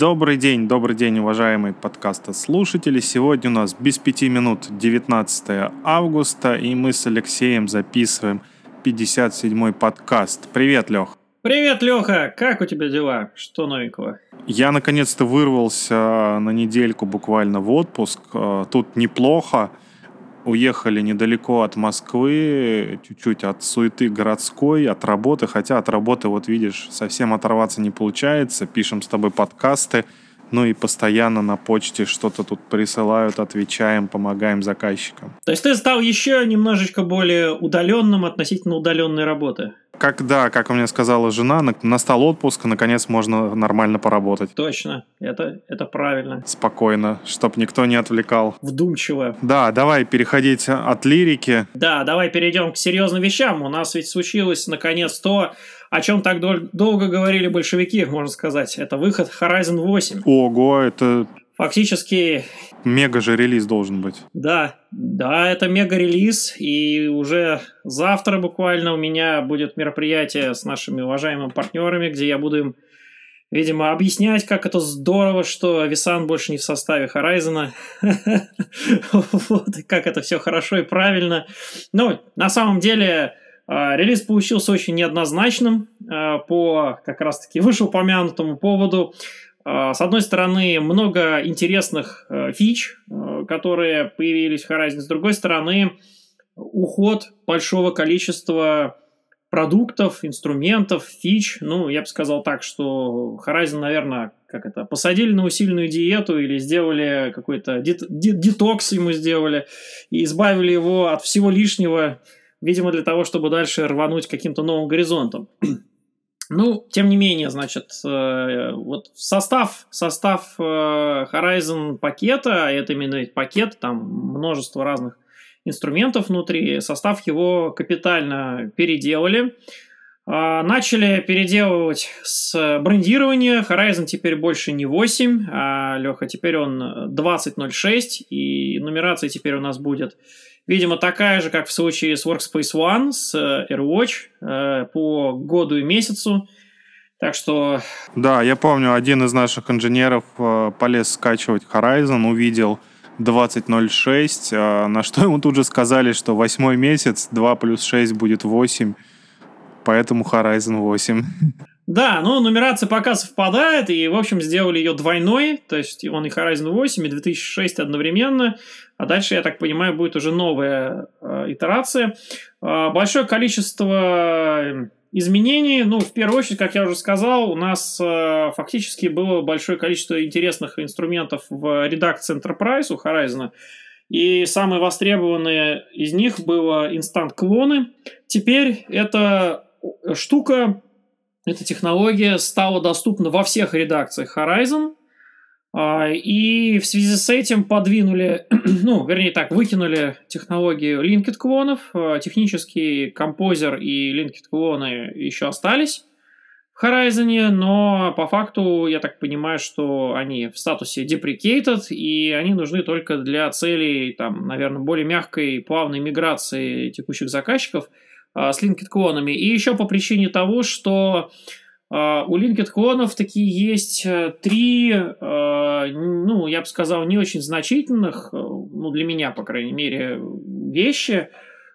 Добрый день, добрый день, уважаемые подкаста слушатели. Сегодня у нас без пяти минут 19 августа, и мы с Алексеем записываем 57-й подкаст. Привет, Лех. Привет, Леха! Как у тебя дела? Что новенького? Я наконец-то вырвался на недельку буквально в отпуск. Э, тут неплохо. Уехали недалеко от Москвы, чуть-чуть от суеты городской, от работы. Хотя от работы, вот видишь, совсем оторваться не получается. Пишем с тобой подкасты. Ну и постоянно на почте что-то тут присылают, отвечаем, помогаем заказчикам. То есть ты стал еще немножечко более удаленным относительно удаленной работы? Когда, как у меня сказала жена, настал отпуск, наконец можно нормально поработать. Точно, это, это правильно. Спокойно, чтоб никто не отвлекал. Вдумчиво. Да, давай переходить от лирики. Да, давай перейдем к серьезным вещам. У нас ведь случилось наконец то, о чем так дол- долго говорили большевики, можно сказать. Это выход Horizon 8. Ого, это Фактически... Мега же релиз должен быть. Да, да, это мега релиз, и уже завтра буквально у меня будет мероприятие с нашими уважаемыми партнерами, где я буду им, видимо, объяснять, как это здорово, что Висан больше не в составе Horizon. Вот, и как это все хорошо и правильно. Ну, на самом деле, а, релиз получился очень неоднозначным а, по как раз-таки вышеупомянутому поводу. А, с одной стороны, много интересных э, фич, э, которые появились в Horizon. С другой стороны, уход большого количества продуктов, инструментов, фич. Ну, я бы сказал так, что Horizon, наверное, как это, посадили на усиленную диету или сделали какой-то дет, детокс ему сделали и избавили его от всего лишнего, видимо, для того, чтобы дальше рвануть каким-то новым горизонтом. Ну, тем не менее, значит, э, вот состав, состав э, Horizon пакета, это именно пакет, там множество разных инструментов внутри, состав его капитально переделали. А, начали переделывать с брендирования. Horizon теперь больше не 8, а, Леха, теперь он 2006, и нумерация теперь у нас будет Видимо, такая же, как в случае с Workspace ONE, с э, AirWatch э, по году и месяцу. Так что... Да, я помню, один из наших инженеров э, полез скачивать Horizon, увидел 20.06, на что ему тут же сказали, что восьмой месяц, 2 плюс 6 будет 8, поэтому Horizon 8. Да, но нумерация пока совпадает, и, в общем, сделали ее двойной, то есть он и Horizon 8, и 2006 одновременно, а дальше, я так понимаю, будет уже новая э, итерация. Э, большое количество изменений, ну, в первую очередь, как я уже сказал, у нас э, фактически было большое количество интересных инструментов в редакции Enterprise у Horizon, и самые востребованные из них было инстант-клоны. Теперь эта штука эта технология стала доступна во всех редакциях Horizon, а, и в связи с этим подвинули, ну, вернее так, выкинули технологию linked клонов. А, технический композер и linked клоны еще остались в Horizon, но по факту я так понимаю, что они в статусе deprecated, и они нужны только для целей, там, наверное, более мягкой, плавной миграции текущих заказчиков – с linked клонами. И еще по причине того, что а, у linked клонов такие есть э, три, а, ну, я бы сказал, не очень значительных, э, ну, для меня, по крайней мере, вещи,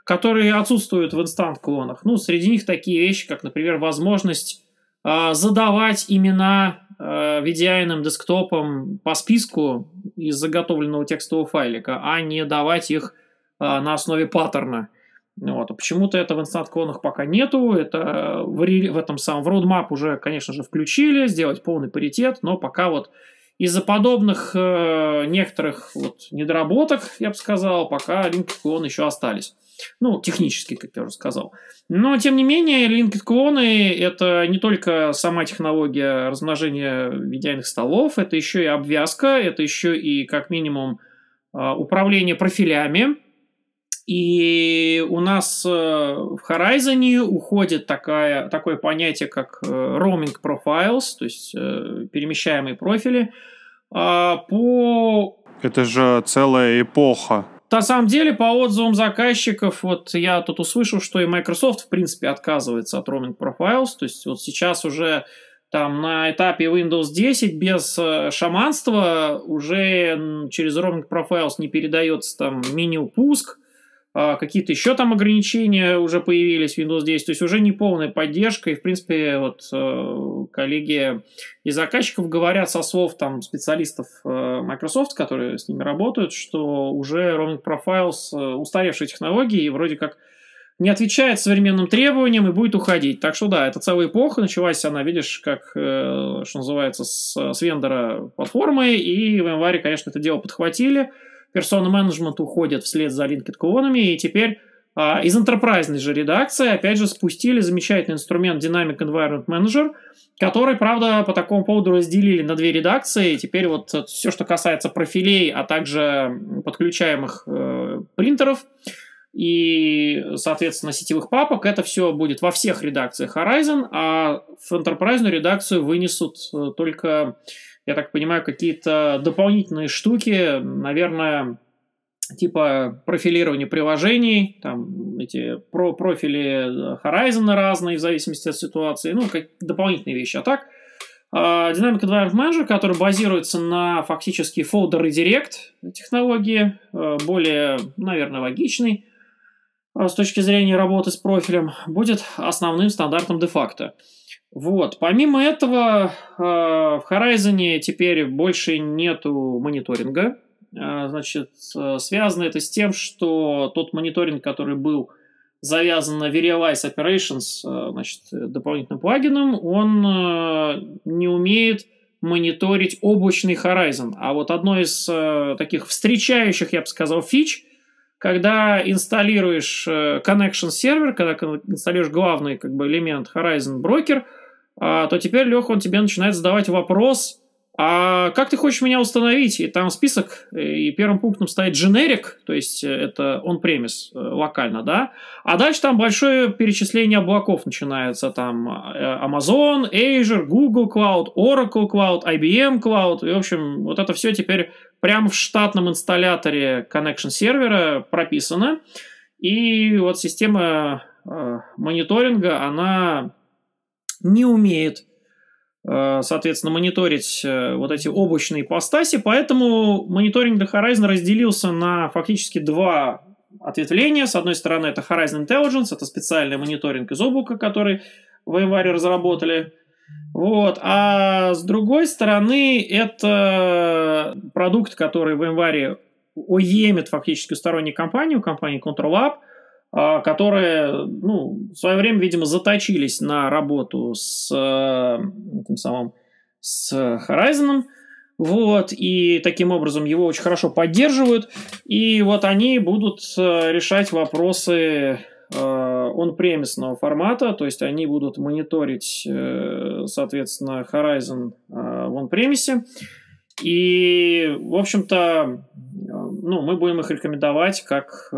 которые отсутствуют в инстант клонах. Ну, среди них такие вещи, как, например, возможность задавать имена VDI десктопом по списку из заготовленного текстового файлика, а не давать их на основе паттерна. Вот. А почему-то это в инстант-клонах пока нету. Это в, в этом самом в roadmap уже, конечно же, включили, сделать полный паритет, но пока вот из-за подобных э, некоторых вот недоработок, я бы сказал, пока линкед-клоны еще остались. Ну, технически, как я уже сказал. Но, тем не менее, линкед-клоны – это не только сама технология размножения видяйных столов, это еще и обвязка, это еще и, как минимум, э, управление профилями, и у нас э, в Horizon уходит такая, такое понятие, как э, roaming profiles, то есть э, перемещаемые профили. А, по... Это же целая эпоха. На самом деле, по отзывам заказчиков, вот я тут услышал, что и Microsoft, в принципе, отказывается от roaming profiles. То есть вот сейчас уже там на этапе Windows 10 без шаманства уже через Roaming Profiles не передается там меню пуск, какие-то еще там ограничения уже появились в Windows 10, то есть уже не полная поддержка, и в принципе вот э, коллеги и заказчиков говорят со слов там специалистов э, Microsoft, которые с ними работают, что уже Roaming Profiles устаревшие технологии и вроде как не отвечает современным требованиям и будет уходить. Так что да, это целая эпоха, началась она, видишь, как, э, что называется, с, с вендора платформы, и в январе, конечно, это дело подхватили. Персона менеджмент уходит вслед за Linked клонами, и теперь а, из enterprise же редакции, опять же, спустили замечательный инструмент Dynamic Environment Manager, который, правда, по такому поводу разделили на две редакции. И теперь вот все, что касается профилей, а также подключаемых э, принтеров, и, соответственно, сетевых папок. Это все будет во всех редакциях Horizon, а в enterprise редакцию вынесут э, только, я так понимаю, какие-то дополнительные штуки, наверное, типа профилирование приложений, там эти про профили Horizon разные в зависимости от ситуации, ну, как дополнительные вещи. А так, а, Dynamic Environment Manager, который базируется на фактически folder redirect технологии, э, более, наверное, логичный, а, с точки зрения работы с профилем будет основным стандартом де-факто. Вот. Помимо этого, а, в Horizon теперь больше нету мониторинга. А, значит, связано это с тем, что тот мониторинг, который был завязан на Verialize Operations, значит, дополнительным плагином, он не умеет мониторить облачный Horizon. А вот одно из таких встречающих, я бы сказал, фич – когда инсталируешь э, connection сервер, когда инсталируешь главный как бы, элемент Horizon Broker, то теперь, Леха, он тебе начинает задавать вопрос, а как ты хочешь меня установить? И там список, и первым пунктом стоит generic, то есть э, это on-premise, э, локально, да? А дальше там большое перечисление облаков начинается, там Amazon, Azure, Google Cloud, Oracle Cloud, IBM Cloud, и, в общем, вот это все теперь прямо в штатном инсталляторе connection сервера прописано. И вот система э, мониторинга, она не умеет, э, соответственно, мониторить э, вот эти облачные ипостаси, поэтому мониторинг для Horizon разделился на фактически два ответвления. С одной стороны, это Horizon Intelligence, это специальный мониторинг из облака, который в январе разработали – вот. А с другой стороны, это продукт, который в январе уемит фактически сторонней компании, у компании ControlLab, а, которые ну, в свое время, видимо, заточились на работу с этим самым с Horizon. Вот, и таким образом его очень хорошо поддерживают. И вот они будут э, решать вопросы э, формата, то есть они будут мониторить, э, соответственно, Horizon э, в он-премисе. И, в общем-то, ну, мы будем их рекомендовать как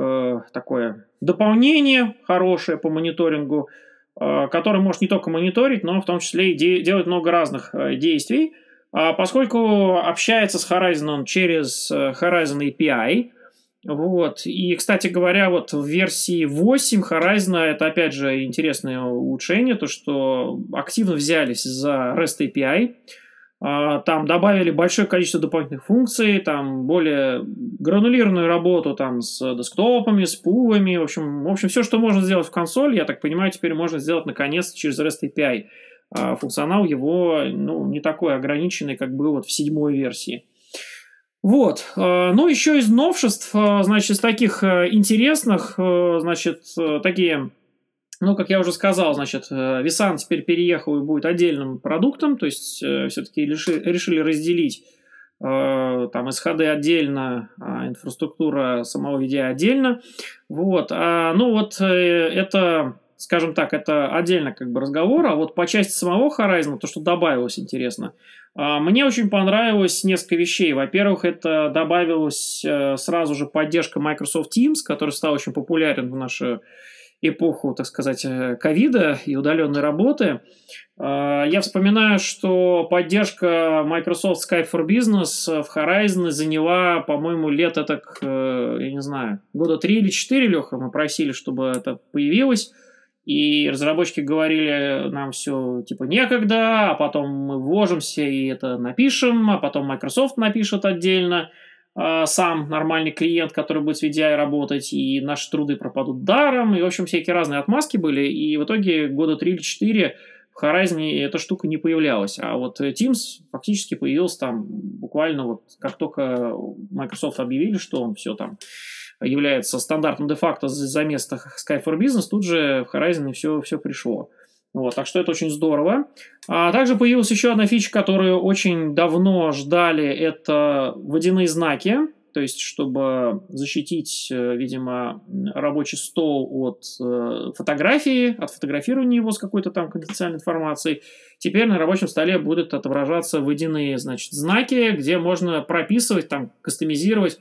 такое дополнение хорошее по мониторингу, который может не только мониторить, но в том числе и делать много разных действий, а поскольку общается с Horizon через Horizon API, вот. И, кстати говоря, вот в версии 8 Horizon это, опять же, интересное улучшение, то, что активно взялись за REST API, там добавили большое количество дополнительных функций, там более гранулированную работу там с десктопами, с пулами, в общем, в общем, все, что можно сделать в консоли, я так понимаю, теперь можно сделать наконец через REST API. А функционал его ну, не такой ограниченный, как был вот в седьмой версии. Вот. Э, ну, еще из новшеств, э, значит, из таких э, интересных, значит, такие, ну, как я уже сказал, значит, Висан теперь переехал и будет отдельным продуктом, то есть все-таки решили разделить там исходы отдельно, а инфраструктура самого VDI отдельно. Вот. А, ну, вот это скажем так, это отдельно как бы разговор, а вот по части самого Horizon, то, что добавилось, интересно, а, мне очень понравилось несколько вещей. Во-первых, это добавилась э, сразу же поддержка Microsoft Teams, который стал очень популярен в нашу эпоху, так сказать, э, ковида и удаленной работы. А, я вспоминаю, что поддержка Microsoft Skype for Business в Horizon заняла, по-моему, лет так, э, я не знаю, года три или четыре, Леха, мы просили, чтобы это появилось. и разработчики говорили нам все типа некогда, а потом мы вложимся и это напишем, а потом Microsoft напишет отдельно сам нормальный клиент, который будет с VDI работать, и наши труды пропадут даром, и, в общем, всякие разные отмазки были, и в итоге года 3 или 4 в Horizon эта штука не появлялась, а вот Teams фактически появился там буквально вот как только Microsoft объявили, что он все там является стандартом де-факто за место Sky for Business, тут же в Horizon все, все пришло. Вот, так что это очень здорово. А также появилась еще одна фича, которую очень давно ждали, это водяные знаки. То есть, чтобы защитить, э, видимо, рабочий стол от э, фотографии, от фотографирования его с какой-то там конфиденциальной информацией, теперь на рабочем столе будут отображаться водяные, значит, знаки, где можно прописывать, там, кастомизировать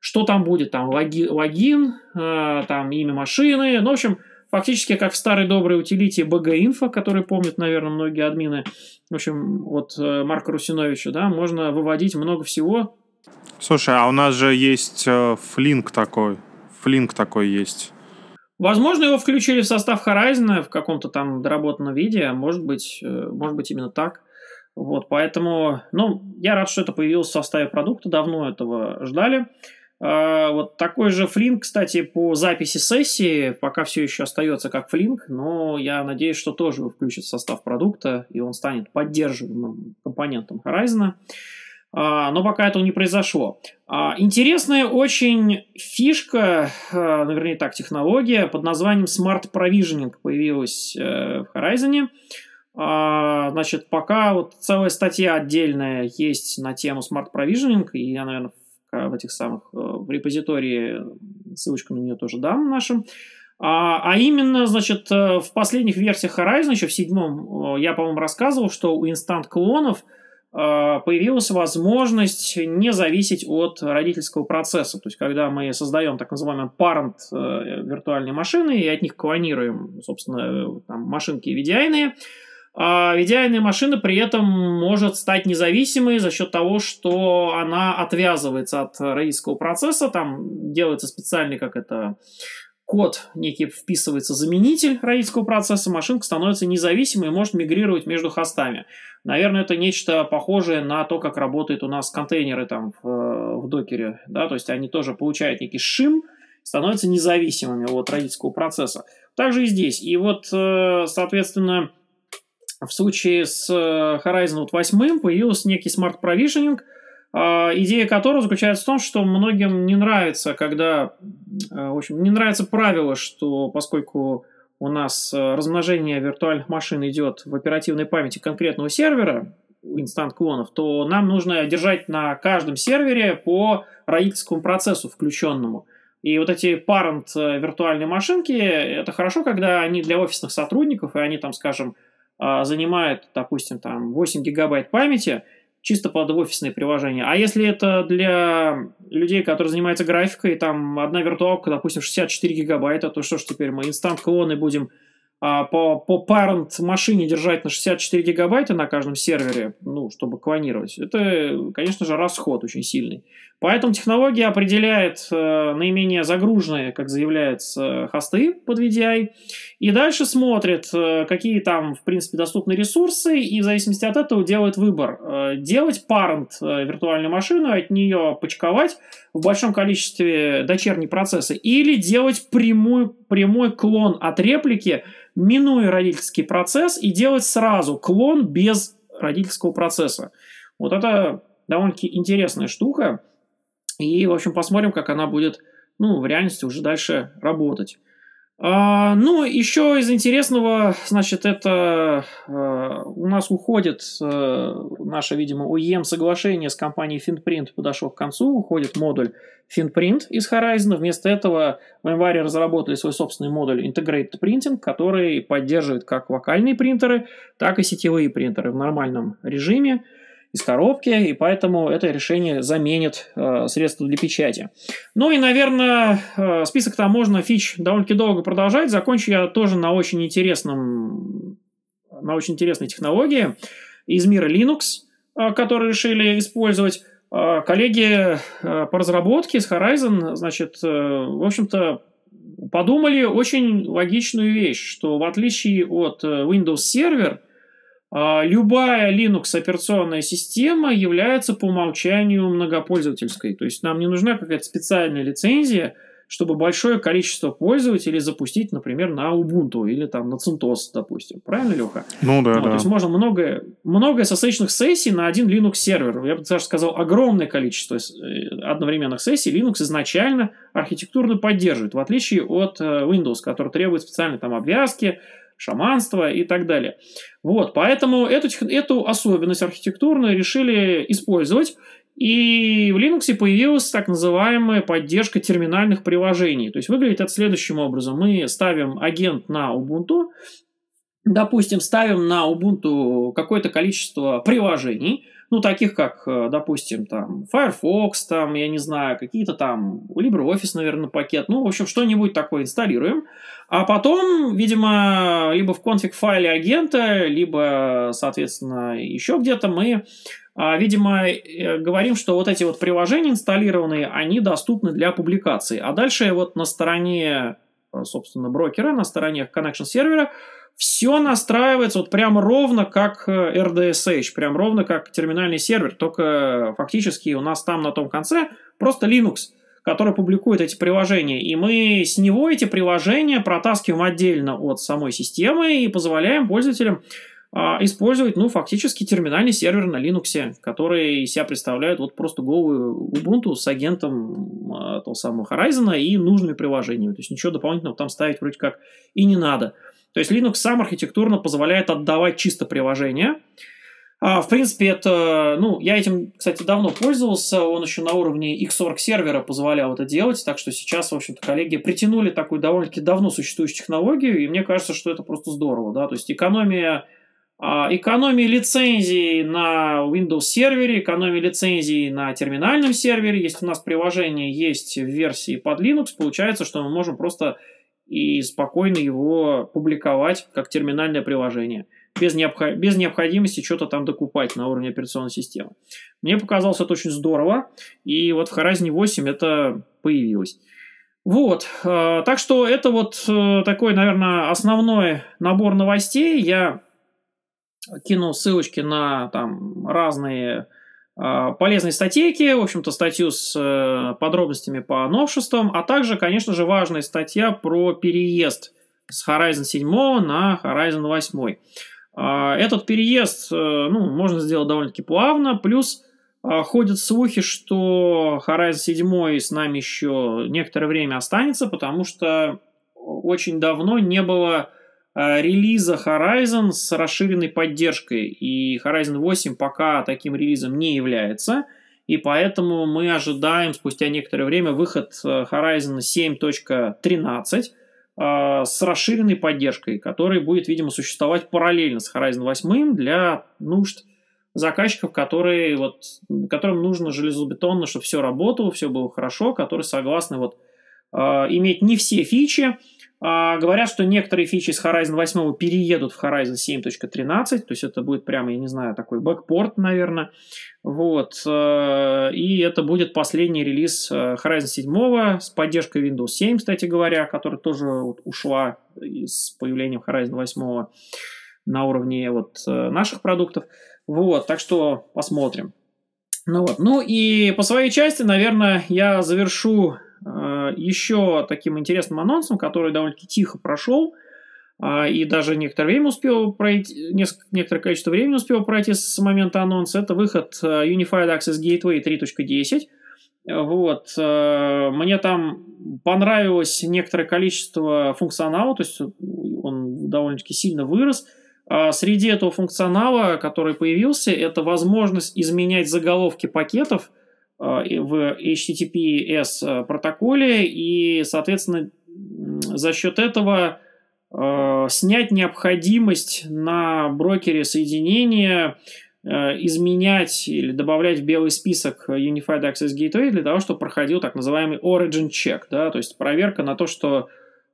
что там будет, там логи, логин, э, там имя машины, ну, в общем, фактически как в старой доброй утилите BG-Info, который помнят, наверное, многие админы, в общем, вот э, Марка Русиновича, да, можно выводить много всего. Слушай, а у нас же есть э, флинк такой, флинк такой есть. Возможно, его включили в состав Horizon в каком-то там доработанном виде, а может быть, э, может быть именно так. Вот, поэтому, ну, я рад, что это появилось в составе продукта, давно этого ждали. Вот такой же флинк, кстати, по записи сессии пока все еще остается как флинк, но я надеюсь, что тоже включит в состав продукта, и он станет поддерживаемым компонентом Horizon. А, но пока этого не произошло. А, интересная очень фишка, ну, вернее так, технология под названием Smart Provisioning появилась э, в Horizon. Значит, пока вот целая статья отдельная есть на тему Smart Provisioning, и я, наверное, в этих самых, э, в репозитории, ссылочку на нее тоже дам нашим. А, а именно, значит, э, в последних версиях Horizon, еще в седьмом, э, я, по-моему, рассказывал, что у инстант-клонов появилась возможность не зависеть от родительского процесса. То есть, когда мы создаем так называемый parent виртуальной машины и от них клонируем, собственно, там, машинки VDI, а VDI машина при этом может стать независимой за счет того, что она отвязывается от родительского процесса, там делается специальный, как это, код некий вписывается заменитель родительского процесса, машинка становится независимой и может мигрировать между хостами. Наверное, это нечто похожее на то, как работают у нас контейнеры там в, в докере, да, то есть они тоже получают некий шим, становятся независимыми от родительского процесса. Также и здесь. И вот, э, соответственно, в случае с э, Horizon 8 появился некий а, идея которого заключается в том, что многим не нравится, когда, э, в общем, не нравится правило, что поскольку у нас э, размножение виртуальных машин идет в оперативной памяти конкретного сервера, инстант клонов, то нам нужно держать на каждом сервере по родительскому процессу включенному. И вот эти parent виртуальные машинки, это хорошо, когда они для офисных сотрудников, и они там, скажем, занимает, допустим, там 8 гигабайт памяти, чисто под офисные приложения. А если это для людей, которые занимаются графикой, там одна виртуалка, допустим, 64 гигабайта, то что ж теперь мы инстант-клоны будем а, по, по parent машине держать на 64 гигабайта на каждом сервере, ну, чтобы клонировать, это, конечно же, расход очень сильный. Поэтому технология определяет э, наименее загруженные, как заявляется, хосты под VDI, и дальше смотрит, э, какие там, в принципе, доступны ресурсы, и в зависимости от этого делает выбор. Э, делать parent э, виртуальную машину, от нее почковать в большом количестве дочерней процессы, или делать прямой, прямой клон от реплики, минуя родительский процесс, и делать сразу клон без родительского процесса. Вот это довольно-таки интересная штука. И, в общем, посмотрим, как она будет, ну, в реальности уже дальше работать. А, ну, еще из интересного, значит, это а, у нас уходит а, наше, видимо, OEM соглашение с компанией FinPrint подошло к концу, уходит модуль FinPrint из Horizon. Вместо этого в январе разработали свой собственный модуль Integrated Printing, который поддерживает как локальные принтеры, так и сетевые принтеры в нормальном режиме из коробки, и поэтому это решение заменит э, средства для печати. Ну и, наверное, э, список там можно фич довольно-таки долго продолжать. Закончу я тоже на очень интересном, на очень интересной технологии из мира Linux, э, которые решили использовать. Э, коллеги э, по разработке с Horizon, значит, э, в общем-то, подумали очень логичную вещь, что в отличие от э, Windows Server, любая Linux операционная система является по умолчанию многопользовательской. То есть нам не нужна какая-то специальная лицензия, чтобы большое количество пользователей запустить, например, на Ubuntu или там на CentOS, допустим. Правильно, Леха? Ну да, ну, да. То есть можно много, много SSH сессий на один Linux сервер. Я бы даже сказал, огромное количество э, одновременных сессий Linux изначально архитектурно поддерживает, в отличие от э, Windows, который требует специальной там обвязки, шаманства и так далее. Вот, поэтому эту, эту особенность архитектурную решили использовать. И в Linux появилась так называемая поддержка терминальных приложений. То есть выглядит это следующим образом. Мы ставим агент на Ubuntu, допустим, ставим на Ubuntu какое-то количество приложений, ну, таких как, э, допустим, там, Firefox, там, я не знаю, какие-то там, LibreOffice, наверное, пакет, ну, в общем, что-нибудь такое инсталируем, а потом, видимо, либо в конфиг-файле агента, либо, соответственно, еще где-то мы, а, видимо, э, говорим, что вот эти вот приложения инсталлированные, они доступны для публикации, а дальше вот на стороне, э, собственно, брокера, на стороне connection сервера все настраивается вот прям ровно как RDSH, э, прям ровно как терминальный сервер, только фактически у нас там на том конце просто Linux, который публикует эти приложения, и мы с него эти приложения протаскиваем отдельно от самой системы и позволяем пользователям а, использовать, ну, фактически терминальный сервер на Linux, который из себя представляет вот просто голую Ubuntu с агентом а, того самого Horizon и нужными приложениями. То есть ничего дополнительного там ставить вроде как и не надо. То есть Linux сам архитектурно позволяет отдавать чисто приложение. А, в принципе, это, ну, я этим, кстати, давно пользовался, он еще на уровне Xorg сервера позволял это делать, так что сейчас, в общем-то, коллеги притянули такую довольно-таки давно существующую технологию, и мне кажется, что это просто здорово, да, то есть экономия а, экономия лицензий на Windows сервере, экономия лицензий на терминальном сервере. Если у нас приложение есть в версии под Linux, получается, что мы можем просто и спокойно его публиковать как терминальное приложение, без, необх... без необходимости что-то там докупать на уровне операционной системы. Мне показалось это очень здорово, и вот в Horizon 8 это появилось. Вот, э, так что это вот э, такой, наверное, основной набор новостей. Я кинул ссылочки на там разные а, полезные статейки, в общем-то, статью с э, подробностями по новшествам, а также, конечно же, важная статья про переезд с Horizon 7 на Horizon 8. А, этот переезд, э, ну, можно сделать довольно-таки плавно, плюс а, ходят слухи, что Horizon 7 с нами еще некоторое время останется, потому что очень давно не было Э, релиза Horizon с расширенной поддержкой. И Horizon 8 пока таким релизом не является. И поэтому мы ожидаем спустя некоторое время выход э, Horizon 7.13 э, с расширенной поддержкой, который будет, видимо, существовать параллельно с Horizon 8 для нужд заказчиков, которые, вот, которым нужно железобетонно, чтобы все работало, все было хорошо, которые согласны вот, э, иметь не все фичи, а, говорят, что некоторые фичи с Horizon 8 переедут в Horizon 7.13, то есть это будет прямо, я не знаю, такой бэкпорт, наверное. Вот. Э, и это будет последний релиз э, Horizon 7 с поддержкой Windows 7, кстати говоря, которая тоже вот ушла с появлением Horizon 8 на уровне вот э, наших продуктов. Вот, так что посмотрим. Ну вот. Ну и по своей части, наверное, я завершу еще таким интересным анонсом, который довольно-таки тихо прошел, а, и даже некоторое время успел пройти, некоторое количество времени успел пройти с момента анонса, это выход э, Unified Access Gateway 3.10. Вот. Э, мне там понравилось некоторое количество функционала, то есть он довольно-таки сильно вырос. А среди этого функционала, который появился, это возможность изменять заголовки пакетов – в HTTPS э, протоколе и, соответственно, за счет этого э, снять необходимость на брокере соединения изменять или добавлять в белый список Unified Access Gateway для того, чтобы проходил так называемый origin check, да, то есть проверка на то, что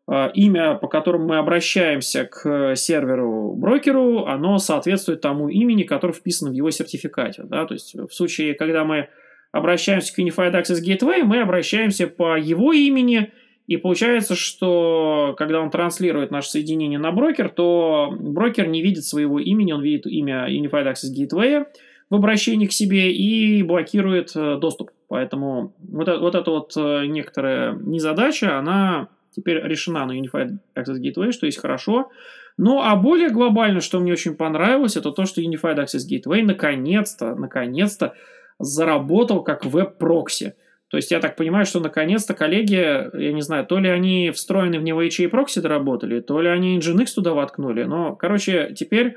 имя, по которому мы обращаемся к серверу-брокеру, оно соответствует тому имени, которое вписано в его сертификате. Да? То есть в случае, когда мы обращаемся к Unified Access Gateway, мы обращаемся по его имени И получается, что когда он транслирует наше соединение на брокер, то брокер не видит своего имени, он видит имя Unified Access Gateway в обращении к себе и блокирует э, доступ. Поэтому вот, вот эта вот э, некоторая незадача, она теперь решена на Unified Access Gateway, что есть хорошо. Ну, а более глобально, что мне очень понравилось, это то, что Unified Access Gateway наконец-то, наконец-то заработал как веб-прокси. То есть я так понимаю, что наконец-то коллеги, я не знаю, то ли они встроенный в него HAProxy доработали, то ли они Nginx туда воткнули. Но, короче, теперь,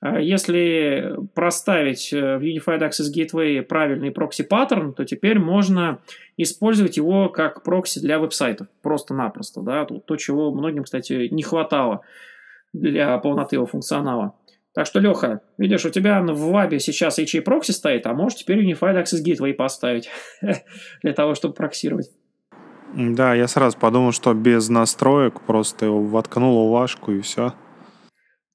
э, если проставить э, в Unified Access Gateway правильный прокси-паттерн, то теперь можно использовать его как прокси для веб-сайтов. Просто-напросто. Да? То, чего многим, кстати, не хватало для полноты его функционала. Так что, Леха, видишь, у тебя в вабе сейчас HA прокси стоит, а можешь теперь Unified Access Gateway поставить для того, чтобы проксировать. Да, я сразу подумал, что без настроек просто его воткнул в вашку и все.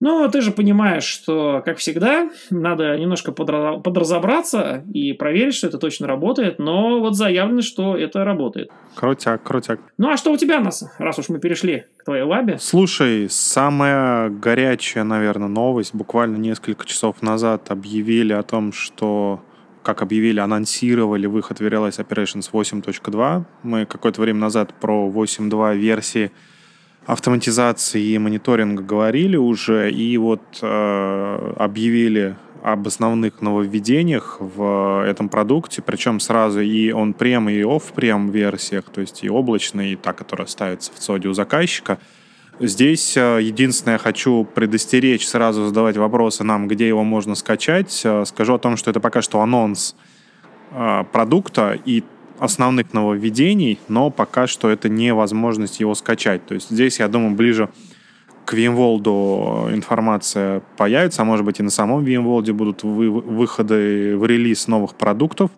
Ну, ты же понимаешь, что, как всегда, надо немножко подразобраться и проверить, что это точно работает, но вот заявлено, что это работает. Крутяк, крутяк. Ну, а что у тебя, нас, раз уж мы перешли к твоей лабе? Слушай, самая горячая, наверное, новость. Буквально несколько часов назад объявили о том, что как объявили, анонсировали выход в Realize Operations 8.2. Мы какое-то время назад про 8.2 версии автоматизации и мониторинга говорили уже, и вот э, объявили об основных нововведениях в этом продукте, причем сразу и он прем и off-прем версиях, то есть и облачный, и та, которая ставится в ЦОДе у заказчика. Здесь э, единственное, хочу предостеречь, сразу задавать вопросы нам, где его можно скачать. Э, скажу о том, что это пока что анонс э, продукта, и основных нововведений, но пока что это не возможность его скачать. То есть здесь, я думаю, ближе к VMworld информация появится, а может быть и на самом VMworld будут вы, выходы в релиз новых продуктов.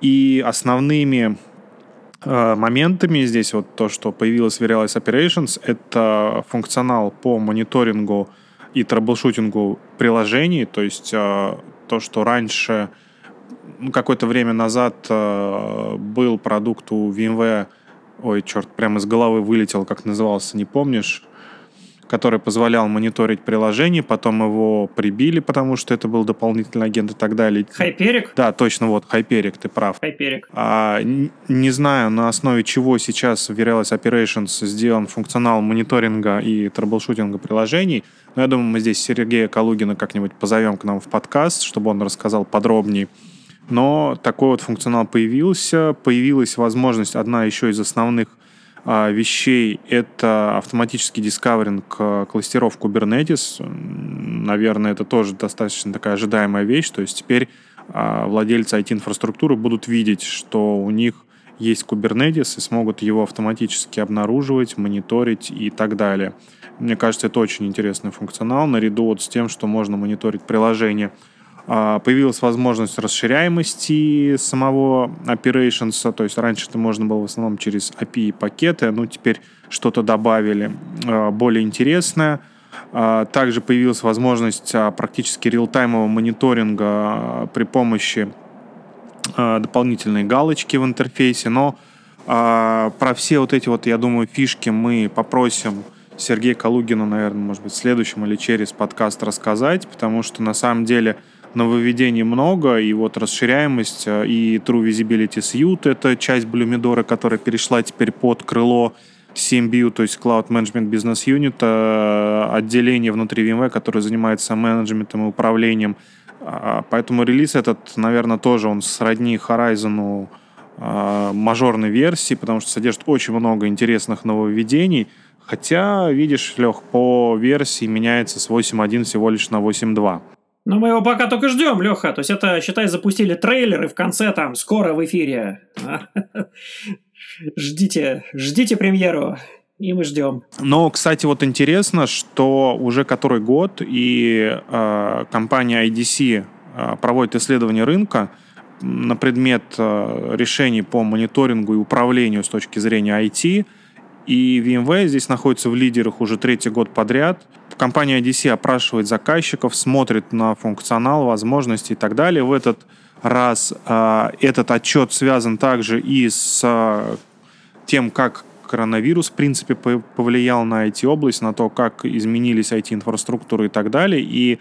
И основными э, моментами здесь вот то, что появилось в vRealize Operations, это функционал по мониторингу и troubleshooting у приложений, то есть э, то, что раньше ну, какое-то время назад э, был продукт у VMware, ой, черт, прямо из головы вылетел, как назывался, не помнишь, который позволял мониторить приложение, потом его прибили, потому что это был дополнительный агент и так далее. Hyperic? Да, точно, вот, Hyperic, ты прав. Hyperic. А, не знаю, на основе чего сейчас в vRealize Operations сделан функционал мониторинга и troubleshooting а приложений, но я думаю, мы здесь Сергея Калугина как-нибудь позовем к нам в подкаст, чтобы он рассказал подробнее но такой вот функционал появился. Появилась возможность, одна еще из основных а, вещей, это автоматический дискаверинг а, кластеров Kubernetes. Наверное, это тоже достаточно такая ожидаемая вещь. То есть теперь а, владельцы IT-инфраструктуры будут видеть, что у них есть Kubernetes и смогут его автоматически обнаруживать, мониторить и так далее. Мне кажется, это очень интересный функционал, наряду вот с тем, что можно мониторить приложение – появилась возможность расширяемости самого operations, то есть раньше это можно было в основном через API пакеты, ну теперь что-то добавили а, более интересное. А, также появилась возможность практически реалтаймового мониторинга при помощи дополнительной галочки в интерфейсе, но про все вот эти вот, я думаю, фишки мы попросим Сергея Калугина, наверное, может быть, в следующем или через подкаст рассказать, потому что на самом деле нововведений много, и вот расширяемость, э, и True Visibility Suite — это часть Blumidora, которая перешла теперь под крыло CMBU, то есть Cloud Management Business Unit, э, отделение внутри VMware, которое занимается менеджментом и управлением. А, поэтому релиз этот, наверное, тоже он сродни Horizon э, мажорной версии, потому что содержит очень много интересных нововведений. Хотя, видишь, Лех, по версии меняется с 8.1 всего лишь на 8.2. Но мы его пока только ждем, Леха. То есть это, считай, запустили трейлеры в конце там, скоро в эфире. Ждите, ждите премьеру. И мы ждем. Но, кстати, вот интересно, что уже который год и э, компания IDC э, проводит исследование рынка на предмет э, решений по мониторингу и управлению с точки зрения IT. И VMware здесь находится в лидерах уже третий год подряд – компания IDC опрашивает заказчиков, смотрит на функционал, возможности и так далее. В этот раз э, этот отчет связан также и с э, тем, как коронавирус, в принципе, повлиял на IT-область, на то, как изменились IT-инфраструктуры и так далее. И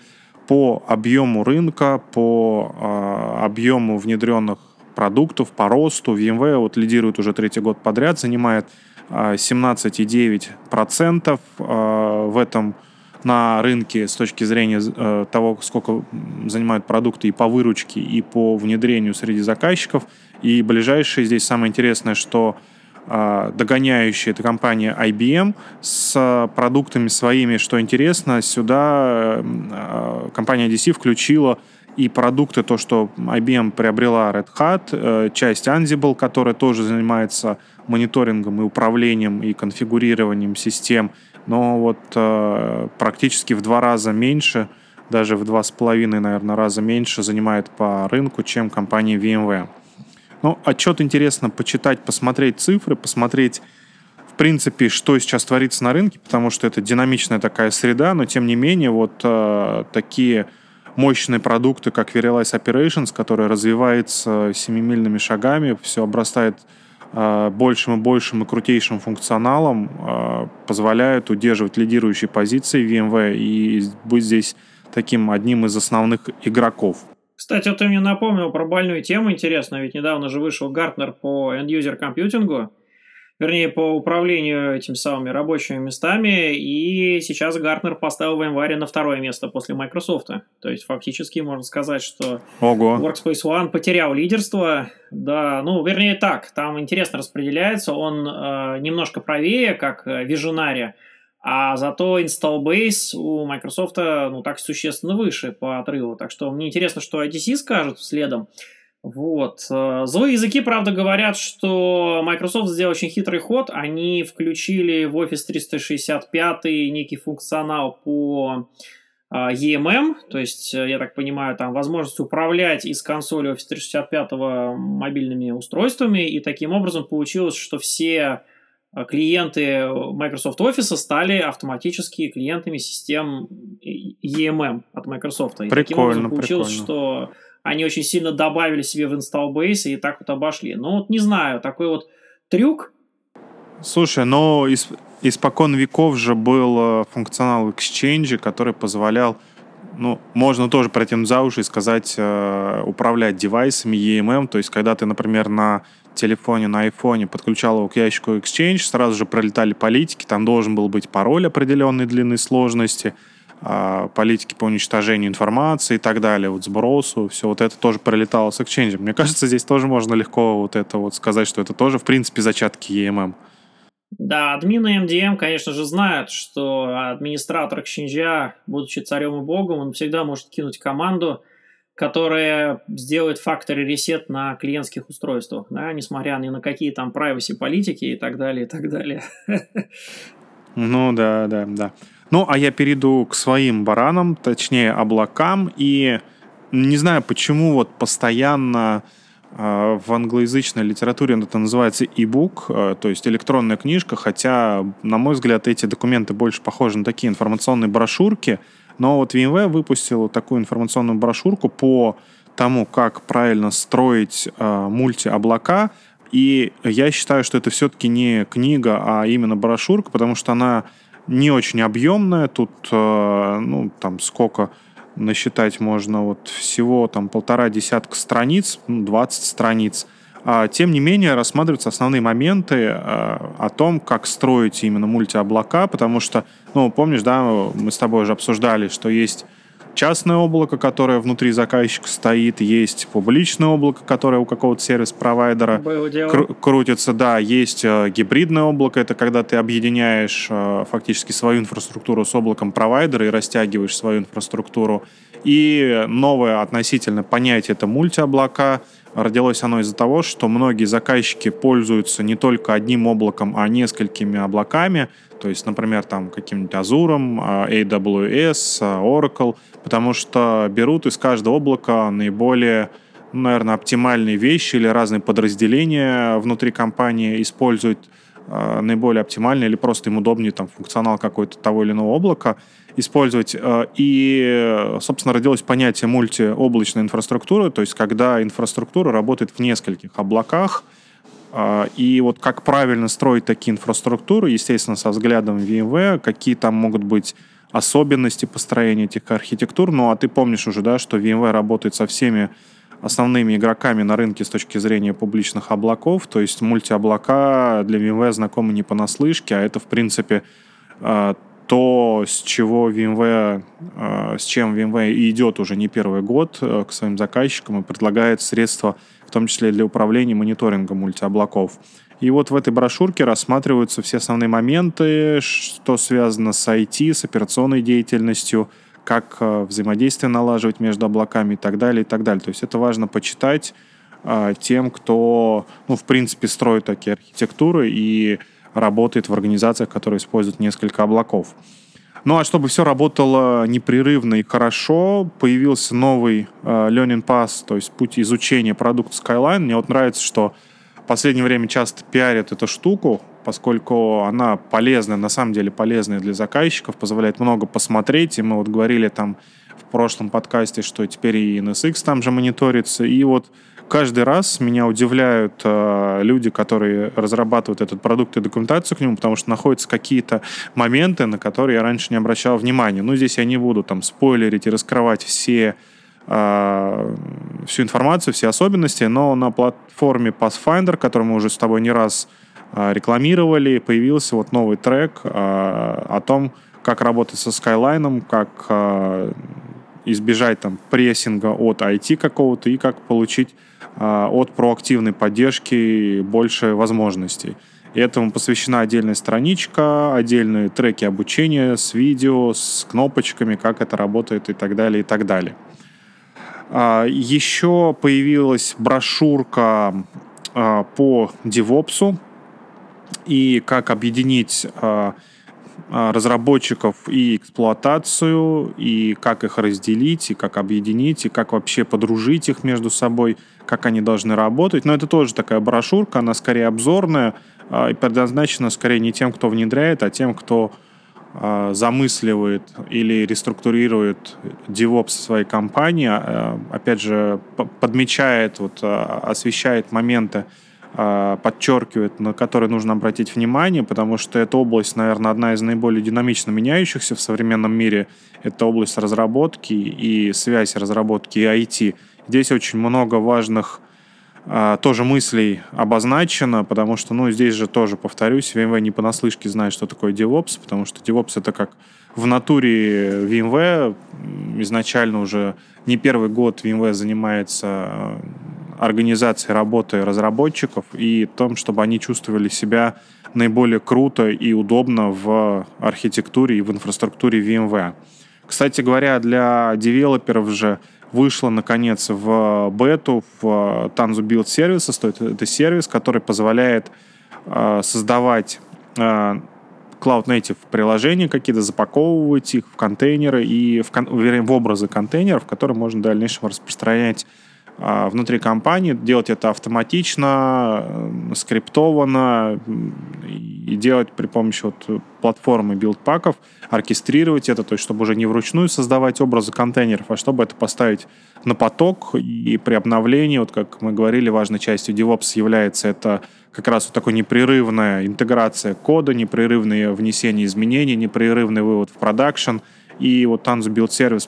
по объему рынка, по э, объему внедренных продуктов, по росту VMware вот лидирует уже третий год подряд, занимает 17,9% э, в этом на рынке с точки зрения э, того, сколько занимают продукты и по выручке, и по внедрению среди заказчиков. И ближайшее здесь самое интересное, что э, догоняющая эта компания IBM с продуктами своими, что интересно, сюда э, компания DC включила и продукты, то, что IBM приобрела Red Hat, э, часть Ansible, которая тоже занимается мониторингом и управлением и конфигурированием систем, но вот э, практически в два раза меньше, даже в два с половиной, наверное, раза меньше занимает по рынку, чем компания VMware. Ну, отчет интересно почитать, посмотреть цифры, посмотреть, в принципе, что сейчас творится на рынке, потому что это динамичная такая среда, но тем не менее вот э, такие мощные продукты, как Verialize Operations, который развивается семимильными шагами, все обрастает большим и большим и крутейшим функционалом э, позволяют удерживать лидирующие позиции VMware и быть здесь таким одним из основных игроков. Кстати, вот ты мне напомнил про больную тему интересную, ведь недавно же вышел Гартнер по end-user компьютингу, вернее, по управлению этими самыми рабочими местами, и сейчас Гартнер поставил в январе на второе место после Microsoft. То есть, фактически, можно сказать, что Ого. Workspace ONE потерял лидерство, да, ну, вернее так, там интересно распределяется, он э, немножко правее, как Visionary, а зато install base у Microsoft, ну, так существенно выше по отрыву. Так что мне интересно, что IDC скажет следом. Вот. Э, злые языки, правда, говорят, что Microsoft сделал очень хитрый ход. Они включили в Office 365 некий функционал по э, EMM, то есть, э, я так понимаю, там возможность управлять из консоли Office 365 мобильными устройствами, и таким образом получилось, что все клиенты Microsoft Office стали автоматически клиентами систем EMM от Microsoft. И прикольно, таким образом получилось, прикольно. что они очень сильно добавили себе в base и так вот обошли. Ну, вот не знаю, такой вот трюк. Слушай, но из, испокон веков же был э, функционал Exchange, который позволял, ну, можно тоже протянуть за уши и сказать, э, управлять девайсами EMM, то есть когда ты, например, на телефоне, на айфоне подключал его к ящику Exchange, сразу же пролетали политики, там должен был быть пароль определенной длины сложности, политики по уничтожению информации и так далее, вот сбросу, все вот это тоже пролетало с Exchange. Мне кажется, здесь тоже можно легко вот это вот сказать, что это тоже, в принципе, зачатки EMM. Да, админы MDM, конечно же, знают, что администратор Exchange, будучи царем и богом, он всегда может кинуть команду, которая сделает factory ресет на клиентских устройствах, да, несмотря ни на какие там privacy политики и так далее, и так далее. Ну да, да, да. Ну, а я перейду к своим баранам, точнее, облакам, и не знаю, почему вот постоянно э, в англоязычной литературе это называется e-book, э, то есть электронная книжка, хотя, на мой взгляд, эти документы больше похожи на такие информационные брошюрки, но вот VMware выпустил такую информационную брошюрку по тому, как правильно строить э, мультиоблака, и я считаю, что это все-таки не книга, а именно брошюрка, потому что она не очень объемная. Тут, э, ну, там сколько насчитать можно, вот всего там полтора десятка страниц, 20 ну, страниц. А, тем не менее, рассматриваются основные моменты э, о том, как строить именно мультиоблака, потому что, ну, помнишь, да, мы с тобой уже обсуждали, что есть частное облако, которое внутри заказчика стоит, есть публичное облако, которое у какого-то сервис-провайдера кру- крутится, да, есть э, гибридное облако, это когда ты объединяешь э, фактически свою инфраструктуру с облаком провайдера и растягиваешь свою инфраструктуру. И новое относительно понятие это мультиоблака. Родилось оно из-за того, что многие заказчики пользуются не только одним облаком, а несколькими облаками, то есть, например, там каким-нибудь Azure, AWS, Oracle, потому что берут из каждого облака наиболее наверное, оптимальные вещи или разные подразделения внутри компании используют э, наиболее оптимально или просто им удобнее там функционал какой-то того или иного облака использовать. Э, и, собственно, родилось понятие мультиоблачной инфраструктуры, то есть когда инфраструктура работает в нескольких облаках, И вот как правильно строить такие инфраструктуры, естественно, со взглядом VMware, какие там могут быть особенности построения этих архитектур. Ну, а ты помнишь уже, да, что VMware работает со всеми основными игроками на рынке с точки зрения публичных облаков, то есть мультиоблака для VMware знакомы не понаслышке, а это, в принципе, а, то, с чего VMware, а, с чем VMware идет уже не первый год э, к своим заказчикам и предлагает средства, в том числе для управления мониторингом мультиоблаков. И вот в этой брошюрке рассматриваются все основные моменты, что связано с IT, с операционной деятельностью, как э, взаимодействие налаживать между облаками и так далее, и так далее. То есть это важно почитать э, тем, кто, ну, в принципе, строит такие архитектуры и работает в организациях, которые используют несколько облаков. Ну а чтобы все работало непрерывно и хорошо, появился новый э, Learning Pass, то есть путь изучения продукта Skyline. Мне вот нравится, что последнее время часто пиарят эту штуку, поскольку она полезная, на самом деле полезная для заказчиков, позволяет много посмотреть. И мы вот говорили там в прошлом подкасте, что теперь и NSX там же мониторится. И вот каждый раз меня удивляют э, люди, которые разрабатывают этот продукт и документацию к нему, потому что находятся какие-то моменты, на которые я раньше не обращал внимания. Ну, здесь я не буду там спойлерить и раскрывать все э, всю информацию, все особенности, но на платформе Pathfinder, которую мы уже с тобой не раз э, рекламировали, появился вот новый трек э, о том, как работать со Skyline, как избежать там прессинга от IT какого-то и как получить от проактивной поддержки больше возможностей. И этому посвящена отдельная страничка, отдельные треки обучения с видео, с кнопочками, как это работает и так далее, и так далее. А, Еще появилась брошюрка а, по DevOps и как объединить а, разработчиков и эксплуатацию, и как их разделить, и как объединить, и как вообще подружить их между собой, как они должны работать. Но это тоже такая брошюрка, она скорее обзорная и предназначена скорее не тем, кто внедряет, а тем, кто а, замысливает или реструктурирует DevOps своей компании, опять же, подмечает, вот, освещает моменты, подчеркивает, на которые нужно обратить внимание, потому что эта область, наверное, одна из наиболее динамично меняющихся в современном мире. Это область разработки и связь разработки и IT. Здесь очень много важных а, тоже мыслей обозначено, потому что, ну, здесь же тоже, повторюсь, VMware не понаслышке знает, что такое DevOps, потому что DevOps это как в натуре VMware. Изначально уже не первый год VMware занимается организацией работы разработчиков и том, чтобы они чувствовали себя наиболее круто и удобно в архитектуре и в инфраструктуре VMware. Кстати говоря, для девелоперов же вышла, наконец, в бету, в Tanzu Build Services. Это сервис, который позволяет э, создавать э, Cloud Native приложения какие-то, запаковывать их в контейнеры и в, в образы контейнеров, которые можно в дальнейшем распространять внутри компании, делать это автоматично, скриптованно и делать при помощи вот платформы билдпаков, оркестрировать это, то есть чтобы уже не вручную создавать образы контейнеров, а чтобы это поставить на поток. И при обновлении, вот как мы говорили, важной частью DevOps является это как раз вот такой непрерывная интеграция кода, непрерывное внесение изменений, непрерывный вывод в продакшн, и вот Tanzu Build Service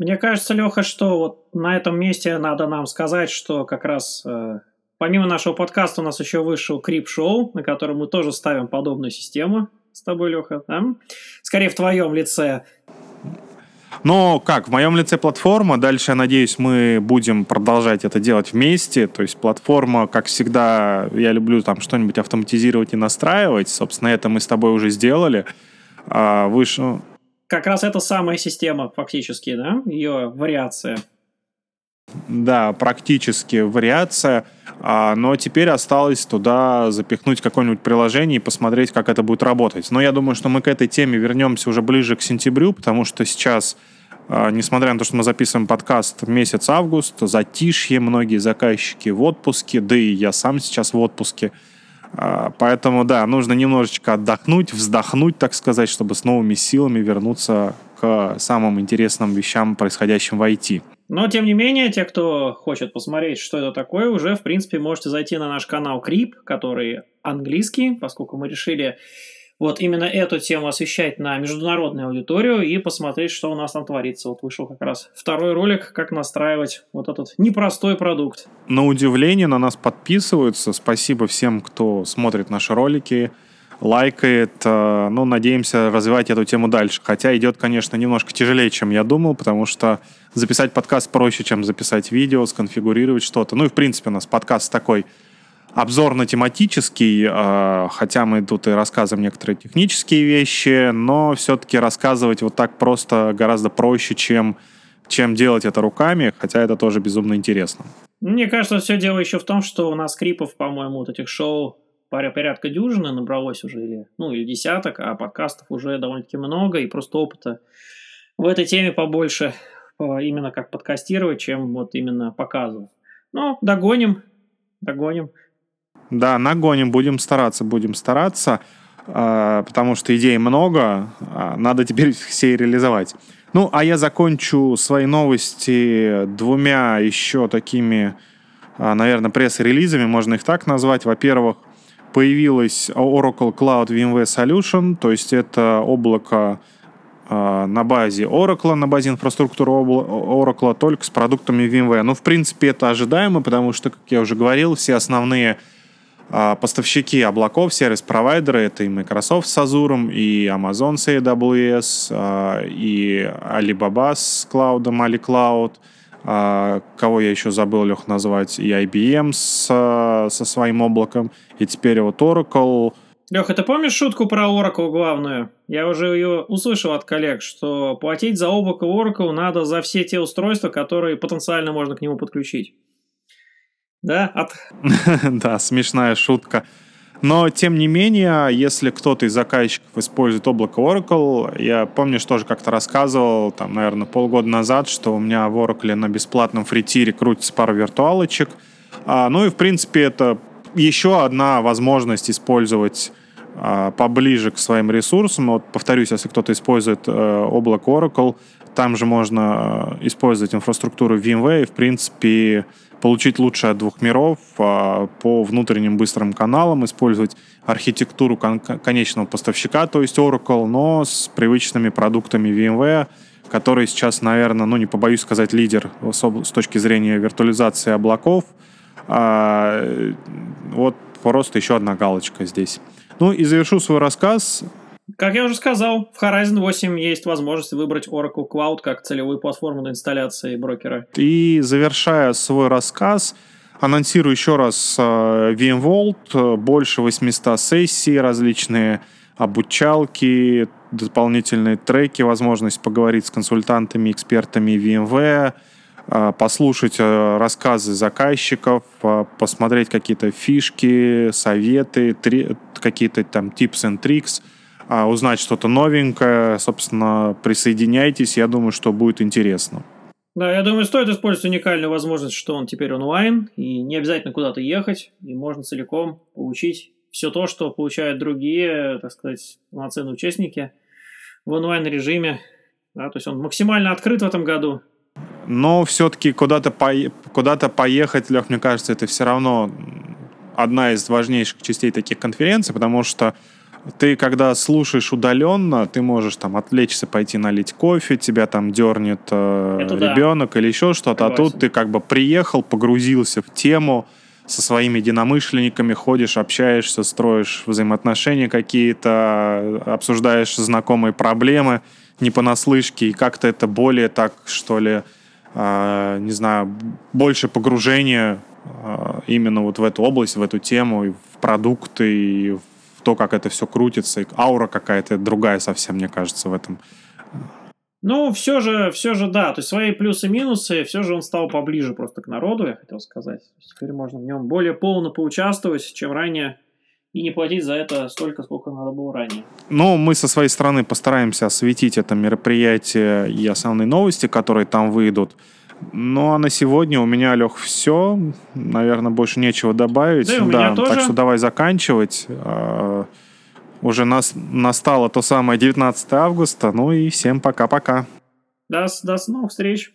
мне кажется, Леха, что вот на этом месте надо нам сказать, что как раз э, помимо нашего подкаста у нас еще вышел Крип-шоу, на котором мы тоже ставим подобную систему с тобой, Леха, да? Скорее в твоем лице. Но как, в моем лице платформа. Дальше, я надеюсь, мы будем продолжать это делать вместе. То есть платформа, как всегда, я люблю там что-нибудь автоматизировать и настраивать. Собственно, это мы с тобой уже сделали. А, выше, как раз эта самая система фактически, да, ее вариация. Да, практически вариация, а, но теперь осталось туда запихнуть какое-нибудь приложение и посмотреть, как это будет работать. Но я думаю, что мы к этой теме вернемся уже ближе к сентябрю, потому что сейчас, а, несмотря на то, что мы записываем подкаст месяц август, затишье, многие заказчики в отпуске, да и я сам сейчас в отпуске – поэтому, да, нужно немножечко отдохнуть, вздохнуть, так сказать, чтобы с новыми силами вернуться к самым интересным вещам, происходящим в IT. Но, тем не менее, те, кто хочет посмотреть, что это такое, уже, в принципе, можете зайти на наш канал Крип, который английский, поскольку мы решили вот именно эту тему освещать на международную аудиторию и посмотреть, что у нас там творится. Вот вышел как раз второй ролик, как настраивать вот этот непростой продукт. На удивление на нас подписываются. Спасибо всем, кто смотрит наши ролики, лайкает. Э, ну, надеемся развивать эту тему дальше. Хотя идет, конечно, немножко тяжелее, чем я думал, потому что записать подкаст проще, чем записать видео, сконфигурировать что-то. Ну и, в принципе, у нас подкаст такой обзорно-тематический, а, хотя мы тут и рассказываем некоторые технические вещи, но все-таки рассказывать вот так просто гораздо проще, чем, чем делать это руками, хотя это тоже безумно интересно. Мне кажется, все дело еще в том, что у нас крипов, по-моему, вот этих шоу порядка дюжины набралось уже, или, ну, или десяток, а подкастов уже довольно-таки много, и просто опыта в этой теме побольше именно как подкастировать, чем вот именно показывать. Ну, догоним, догоним. Да, нагоним, будем стараться, будем стараться, а, потому что идей много, а, надо теперь все реализовать. Ну, а я закончу свои новости двумя еще такими, а, наверное, пресс-релизами, можно их так назвать. Во-первых, появилась Oracle Cloud VMware Solution, то есть это облако на базе Oracle, на базе инфраструктуры Oracle, только с продуктами VMware. Ну, в принципе, это ожидаемо, потому что, как я уже говорил, все основные поставщики облаков, сервис-провайдеры, это и Microsoft с Azure, и Amazon с AWS, а, и Alibaba с клаудом AliCloud, а, кого я еще забыл, Лех, назвать, и IBM с, со своим облаком, и теперь вот Oracle. Леха, ты помнишь шутку про Oracle главную? Я уже ее услышал от коллег, что платить за облако Oracle надо за все те устройства, которые потенциально можно к нему подключить. Да, от... да, смешная шутка. Но, тем не менее, если кто-то из заказчиков использует облако Oracle, я помню, что тоже как-то рассказывал, там, наверное, полгода назад, что у меня в Oracle на бесплатном фритире крутится пару виртуалочек. А, ну и, в принципе, это еще одна возможность использовать а, поближе к своим ресурсам. Вот, повторюсь, если кто-то использует э, облако Oracle, там же можно э, использовать инфраструктуру VMware и, в принципе, получить лучшее от двух миров а, по внутренним быстрым каналам, использовать архитектуру кон- конечного поставщика, то есть Oracle, но с привычными продуктами VMware, который сейчас, наверное, ну не побоюсь сказать, лидер с точки зрения виртуализации облаков. А, вот просто еще одна галочка здесь. Ну и завершу свой рассказ как я уже сказал, в Horizon 8 есть возможность выбрать Oracle Cloud как целевую платформу для инсталляции брокера. И завершая свой рассказ, анонсирую еще раз э, VMworld, больше 800 сессий, различные обучалки, дополнительные треки, возможность поговорить с консультантами, экспертами VMware, э, послушать э, рассказы заказчиков, посмотреть какие-то фишки, советы, какие-то там tips and tricks – узнать что-то новенькое. Собственно, присоединяйтесь, я думаю, что будет интересно. Да, я думаю, стоит использовать уникальную возможность, что он теперь онлайн, и не обязательно куда-то ехать, и можно целиком получить все то, что получают другие, так сказать, полноценные участники в онлайн-режиме. Да, то есть он максимально открыт в этом году. Но все-таки куда-то по... куда поехать, Лех, мне кажется, это все равно одна из важнейших частей таких конференций, потому что ты, когда слушаешь удаленно, ты можешь там отвлечься, пойти налить кофе, тебя там дернет э, ребенок да. или еще что-то, а тут ты как бы приехал, погрузился в тему, со своими единомышленниками ходишь, общаешься, строишь взаимоотношения какие-то, обсуждаешь знакомые проблемы не понаслышке, и как-то это более так, что ли, э, не знаю, больше погружения э, именно вот в эту область, в эту тему, и в продукты, и в то, как это все крутится, и аура какая-то другая совсем, мне кажется, в этом. Ну, все же, все же, да, то есть свои плюсы и минусы, все же он стал поближе просто к народу, я хотел сказать. Теперь можно в нем более полно поучаствовать, чем ранее, и не платить за это столько, сколько надо было ранее. Ну, мы со своей стороны постараемся осветить это мероприятие и основные новости, которые там выйдут. Ну, а на сегодня у меня, Лех, все. Наверное, больше нечего добавить. Да, у да тоже. Так что давай заканчивать. А, уже нас, настало то самое 19 августа. Ну и всем пока-пока. До, до новых встреч.